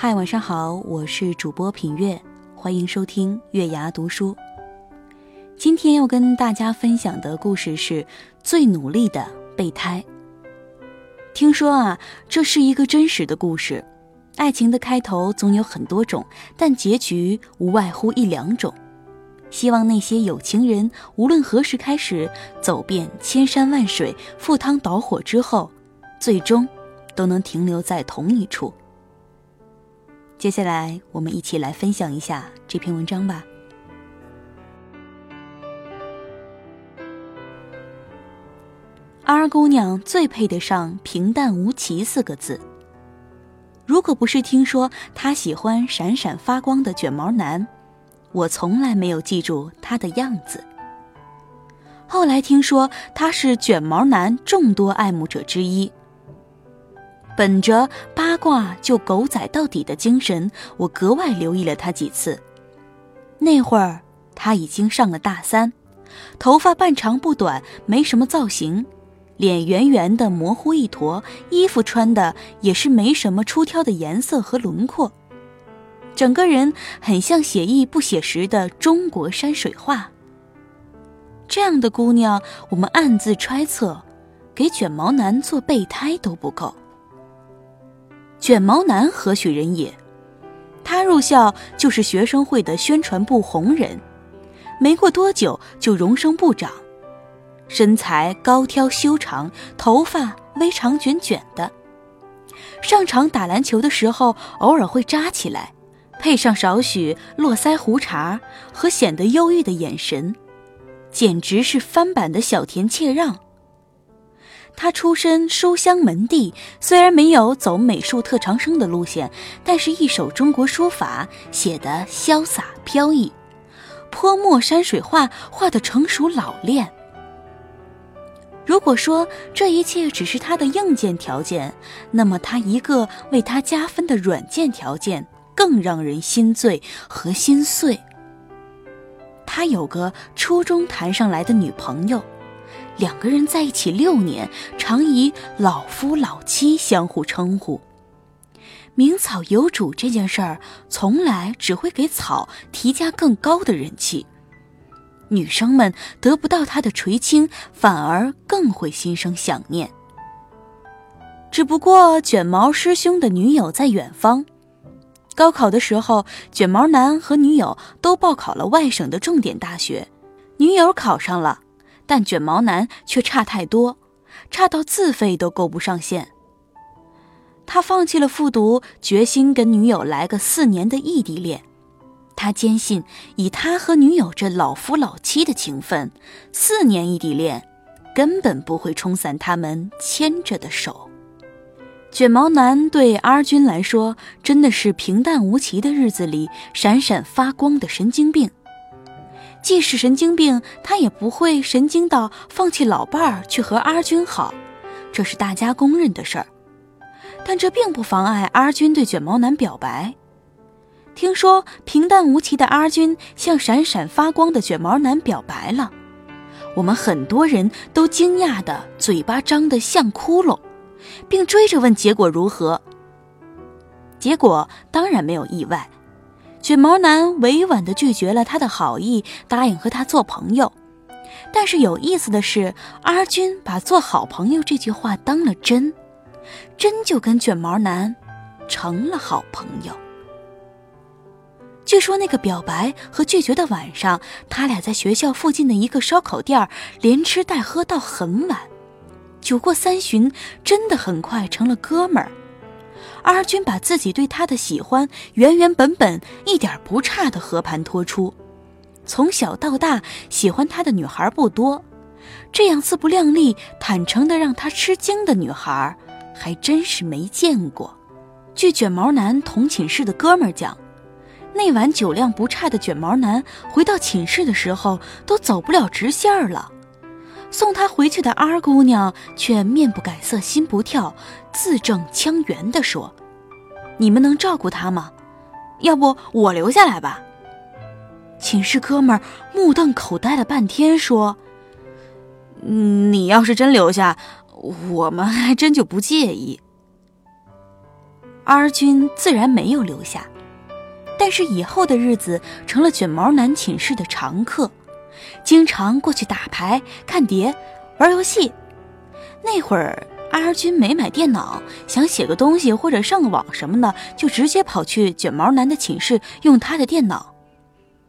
嗨，晚上好，我是主播品月，欢迎收听月牙读书。今天要跟大家分享的故事是最努力的备胎。听说啊，这是一个真实的故事。爱情的开头总有很多种，但结局无外乎一两种。希望那些有情人，无论何时开始走遍千山万水、赴汤蹈火之后，最终都能停留在同一处。接下来，我们一起来分享一下这篇文章吧。二姑娘最配得上“平淡无奇”四个字。如果不是听说她喜欢闪闪发光的卷毛男，我从来没有记住她的样子。后来听说她是卷毛男众多爱慕者之一。本着八卦就狗仔到底的精神，我格外留意了他几次。那会儿他已经上了大三，头发半长不短，没什么造型，脸圆圆的模糊一坨，衣服穿的也是没什么出挑的颜色和轮廓，整个人很像写意不写实的中国山水画。这样的姑娘，我们暗自揣测，给卷毛男做备胎都不够。卷毛男何许人也？他入校就是学生会的宣传部红人，没过多久就荣升部长。身材高挑修长，头发微长卷卷的。上场打篮球的时候，偶尔会扎起来，配上少许络腮胡茬和显得忧郁的眼神，简直是翻版的小田切让。他出身书香门第，虽然没有走美术特长生的路线，但是一手中国书法写得潇洒飘逸，泼墨山水画画得成熟老练。如果说这一切只是他的硬件条件，那么他一个为他加分的软件条件更让人心醉和心碎。他有个初中谈上来的女朋友。两个人在一起六年，常以老夫老妻相互称呼。名草有主这件事儿，从来只会给草提加更高的人气。女生们得不到他的垂青，反而更会心生想念。只不过卷毛师兄的女友在远方。高考的时候，卷毛男和女友都报考了外省的重点大学，女友考上了。但卷毛男却差太多，差到自费都够不上线。他放弃了复读，决心跟女友来个四年的异地恋。他坚信，以他和女友这老夫老妻的情分，四年异地恋根本不会冲散他们牵着的手。卷毛男对阿军来说，真的是平淡无奇的日子里闪闪发光的神经病。即使神经病，他也不会神经到放弃老伴儿去和阿军好，这是大家公认的事儿。但这并不妨碍阿军对卷毛男表白。听说平淡无奇的阿军向闪闪发光的卷毛男表白了，我们很多人都惊讶的嘴巴张得像窟窿，并追着问结果如何。结果当然没有意外。卷毛男委婉地拒绝了他的好意，答应和他做朋友。但是有意思的是，阿军把做好朋友这句话当了真，真就跟卷毛男成了好朋友。据说那个表白和拒绝的晚上，他俩在学校附近的一个烧烤店连吃带喝到很晚，酒过三巡，真的很快成了哥们儿。阿军把自己对他的喜欢原原本本、一点不差的和盘托出。从小到大喜欢他的女孩不多，这样自不量力、坦诚的让他吃惊的女孩还真是没见过。据卷毛男同寝室的哥们讲，那晚酒量不差的卷毛男回到寝室的时候都走不了直线了。送他回去的二姑娘却面不改色心不跳，字正腔圆地说：“你们能照顾他吗？要不我留下来吧。”寝室哥们儿目瞪口呆了半天，说：“你要是真留下，我们还真就不介意。”阿军自然没有留下，但是以后的日子成了卷毛男寝室的常客。经常过去打牌、看碟、玩游戏。那会儿，阿军没买电脑，想写个东西或者上个网什么的，就直接跑去卷毛男的寝室用他的电脑。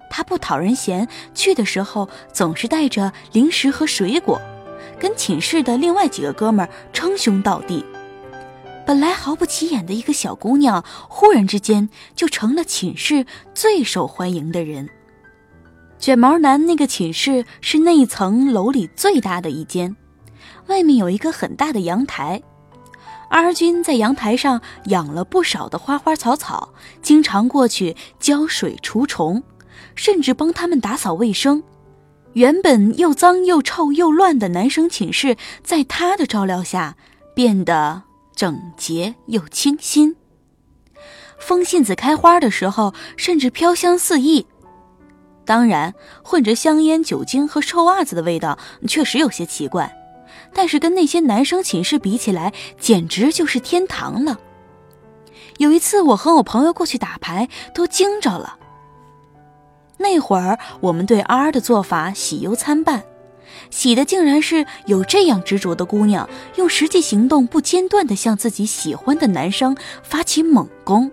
他不讨人嫌，去的时候总是带着零食和水果，跟寝室的另外几个哥们儿称兄道弟。本来毫不起眼的一个小姑娘，忽然之间就成了寝室最受欢迎的人。卷毛男那个寝室是那一层楼里最大的一间，外面有一个很大的阳台。阿军在阳台上养了不少的花花草草，经常过去浇水除虫，甚至帮他们打扫卫生。原本又脏又臭又乱的男生寝室，在他的照料下变得整洁又清新。风信子开花的时候，甚至飘香四溢。当然，混着香烟、酒精和臭袜子的味道确实有些奇怪，但是跟那些男生寝室比起来，简直就是天堂了。有一次，我和我朋友过去打牌，都惊着了。那会儿，我们对 R 的做法喜忧参半，喜的竟然是有这样执着的姑娘，用实际行动不间断地向自己喜欢的男生发起猛攻。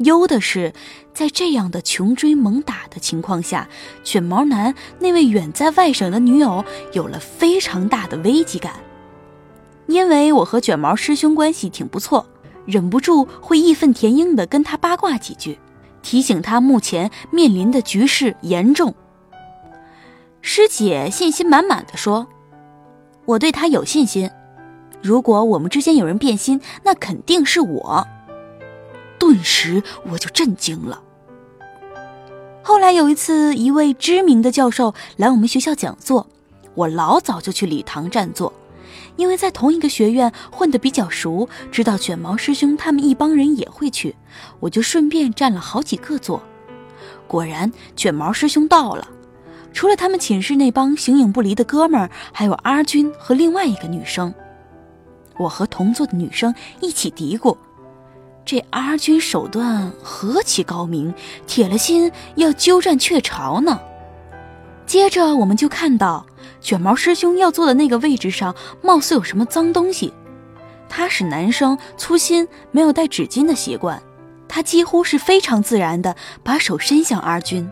忧的是，在这样的穷追猛打的情况下，卷毛男那位远在外省的女友有了非常大的危机感。因为我和卷毛师兄关系挺不错，忍不住会义愤填膺地跟他八卦几句，提醒他目前面临的局势严重。师姐信心满满的说：“我对他有信心，如果我们之间有人变心，那肯定是我。”顿时我就震惊了。后来有一次，一位知名的教授来我们学校讲座，我老早就去礼堂占座，因为在同一个学院混得比较熟，知道卷毛师兄他们一帮人也会去，我就顺便占了好几个座。果然，卷毛师兄到了，除了他们寝室那帮形影不离的哥们儿，还有阿军和另外一个女生。我和同座的女生一起嘀咕。这阿军手段何其高明，铁了心要鸠占鹊巢呢。接着我们就看到卷毛师兄要坐的那个位置上，貌似有什么脏东西。他是男生，粗心，没有带纸巾的习惯。他几乎是非常自然的把手伸向阿军，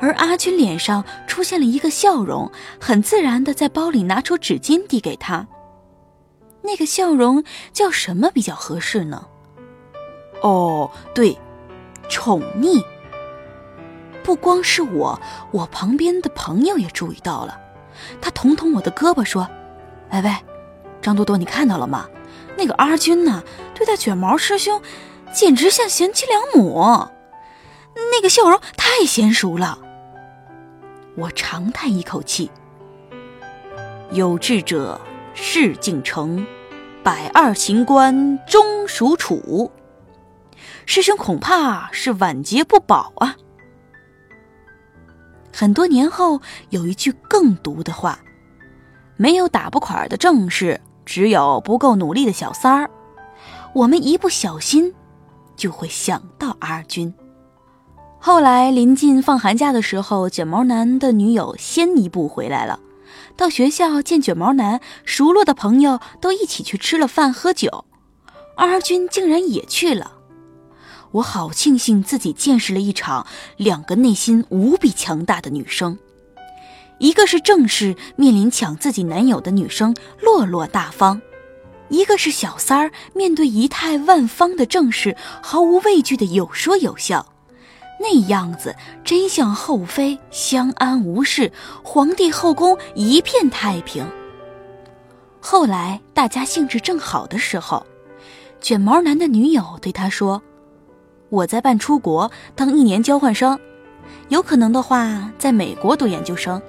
而阿军脸上出现了一个笑容，很自然的在包里拿出纸巾递给他。那个笑容叫什么比较合适呢？哦，对，宠溺。不光是我，我旁边的朋友也注意到了。他捅捅我的胳膊说：“喂喂，张多多，你看到了吗？那个阿军呢，对待卷毛师兄，简直像贤妻良母，那个笑容太娴熟了。”我长叹一口气：“有志者事竟成，百二秦关终属楚。”师兄恐怕是晚节不保啊！很多年后，有一句更毒的话：“没有打不垮的正事，只有不够努力的小三儿。”我们一不小心，就会想到阿军。后来临近放寒假的时候，卷毛男的女友先一步回来了，到学校见卷毛男，熟络的朋友都一起去吃了饭喝酒，阿军竟然也去了。我好庆幸自己见识了一场两个内心无比强大的女生，一个是正式面临抢自己男友的女生落落大方，一个是小三儿面对仪态万方的正室毫无畏惧的有说有笑，那样子真像后妃相安无事，皇帝后宫一片太平。后来大家兴致正好的时候，卷毛男的女友对他说：“我在办出国当一年交换生，有可能的话在美国读研究生，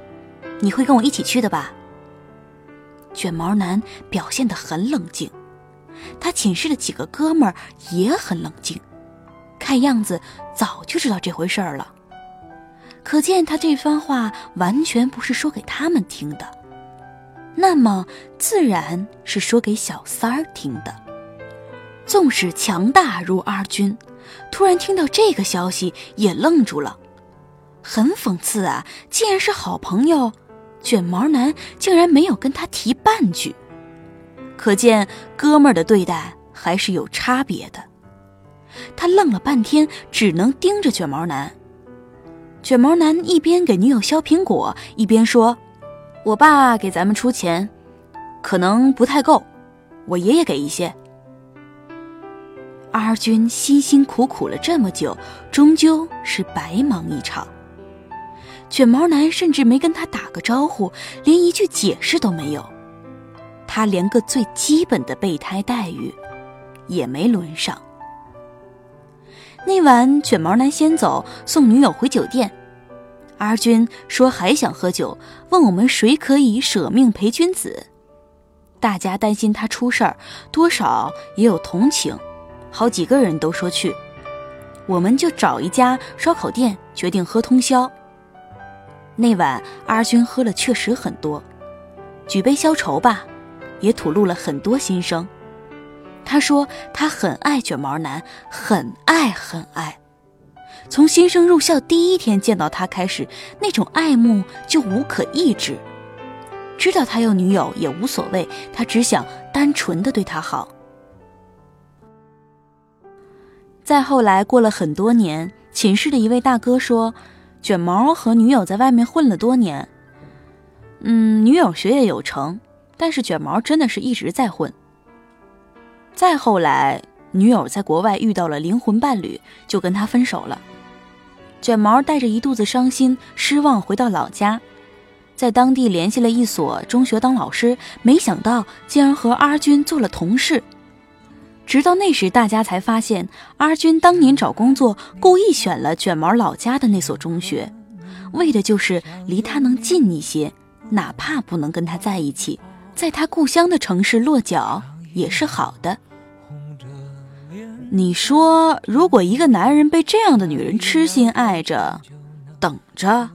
你会跟我一起去的吧？”卷毛男表现得很冷静，他寝室的几个哥们儿也很冷静，看样子早就知道这回事儿了。可见他这番话完全不是说给他们听的，那么自然是说给小三儿听的。纵使强大如阿军，突然听到这个消息也愣住了，很讽刺啊！既然是好朋友，卷毛男竟然没有跟他提半句，可见哥们儿的对待还是有差别的。他愣了半天，只能盯着卷毛男。卷毛男一边给女友削苹果，一边说：“我爸给咱们出钱，可能不太够，我爷爷给一些。”阿军辛辛苦苦了这么久，终究是白忙一场。卷毛男甚至没跟他打个招呼，连一句解释都没有，他连个最基本的备胎待遇也没轮上。那晚，卷毛男先走，送女友回酒店。阿军说还想喝酒，问我们谁可以舍命陪君子。大家担心他出事儿，多少也有同情，好几个人都说去。我们就找一家烧烤店，决定喝通宵。那晚，阿军喝了确实很多，举杯消愁吧，也吐露了很多心声。他说他很爱卷毛男，很爱很爱。从新生入校第一天见到他开始，那种爱慕就无可抑制。知道他有女友也无所谓，他只想单纯的对他好。再后来过了很多年，寝室的一位大哥说，卷毛和女友在外面混了多年。嗯，女友学业有成，但是卷毛真的是一直在混。再后来，女友在国外遇到了灵魂伴侣，就跟他分手了。卷毛带着一肚子伤心、失望回到老家，在当地联系了一所中学当老师，没想到竟然和阿军做了同事。直到那时，大家才发现阿军当年找工作故意选了卷毛老家的那所中学，为的就是离他能近一些，哪怕不能跟他在一起，在他故乡的城市落脚也是好的。你说，如果一个男人被这样的女人痴心爱着，等着，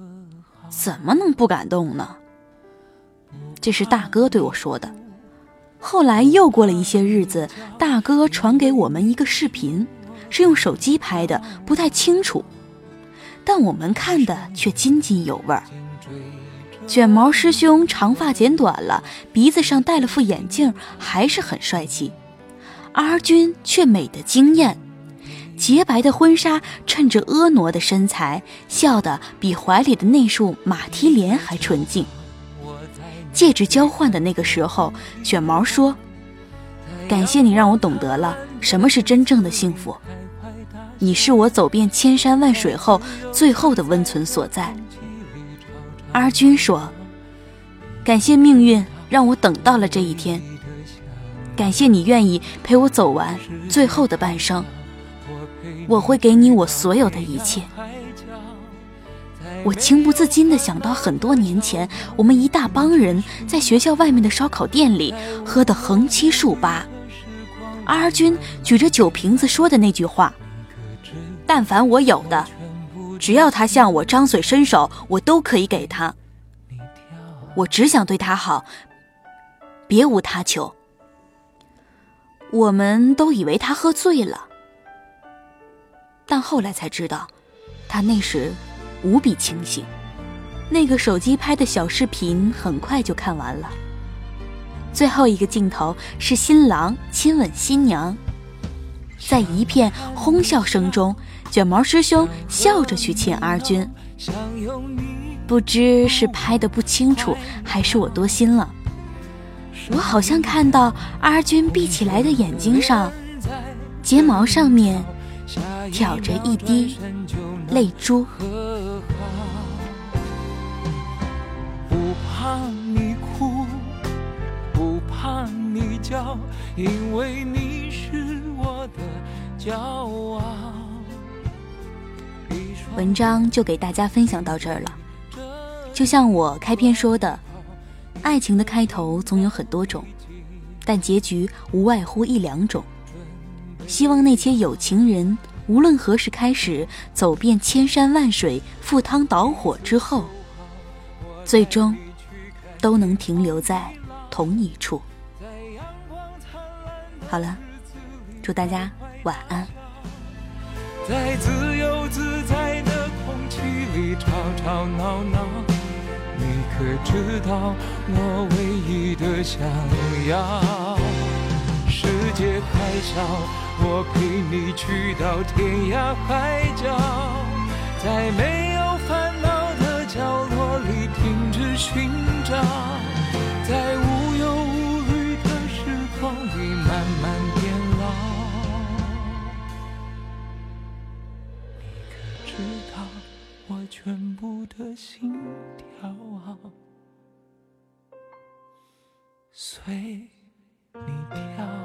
怎么能不感动呢？这是大哥对我说的。后来又过了一些日子，大哥传给我们一个视频，是用手机拍的，不太清楚，但我们看的却津津有味。卷毛师兄长发剪短了，鼻子上戴了副眼镜，还是很帅气。阿军却美得惊艳，洁白的婚纱衬着婀娜的身材，笑得比怀里的那束马蹄莲还纯净。戒指交换的那个时候，卷毛说：“感谢你让我懂得了什么是真正的幸福，你是我走遍千山万水后最后的温存所在。”阿军说：“感谢命运让我等到了这一天。”感谢你愿意陪我走完最后的半生，我会给你我所有的一切。我情不自禁地想到很多年前，我们一大帮人在学校外面的烧烤店里喝得横七竖八，阿军举着酒瓶子说的那句话：“但凡我有的，只要他向我张嘴伸手，我都可以给他。我只想对他好，别无他求。”我们都以为他喝醉了，但后来才知道，他那时无比清醒。那个手机拍的小视频很快就看完了。最后一个镜头是新郎亲吻新娘，在一片哄笑声中，卷毛师兄笑着去亲阿军。不知是拍的不清楚，还是我多心了。我好像看到阿军闭起来的眼睛上，睫毛上面挑着一滴泪珠。笑，因为你是我的骄傲。文章就给大家分享到这儿了。就像我开篇说的，爱情的开头总有很多种，但结局无外乎一两种。希望那些有情人，无论何时开始走遍千山万水、赴汤蹈火之后，最终都能停留在同一处。好了，祝大家晚安。在自由自在的空气里吵吵闹闹，你可知道我唯一的想要？世界太小，我陪你去到天涯海角，在没有烦恼的角落里停止寻找，在无忧无慢慢变老。你可知道我全部的心跳啊，随你跳。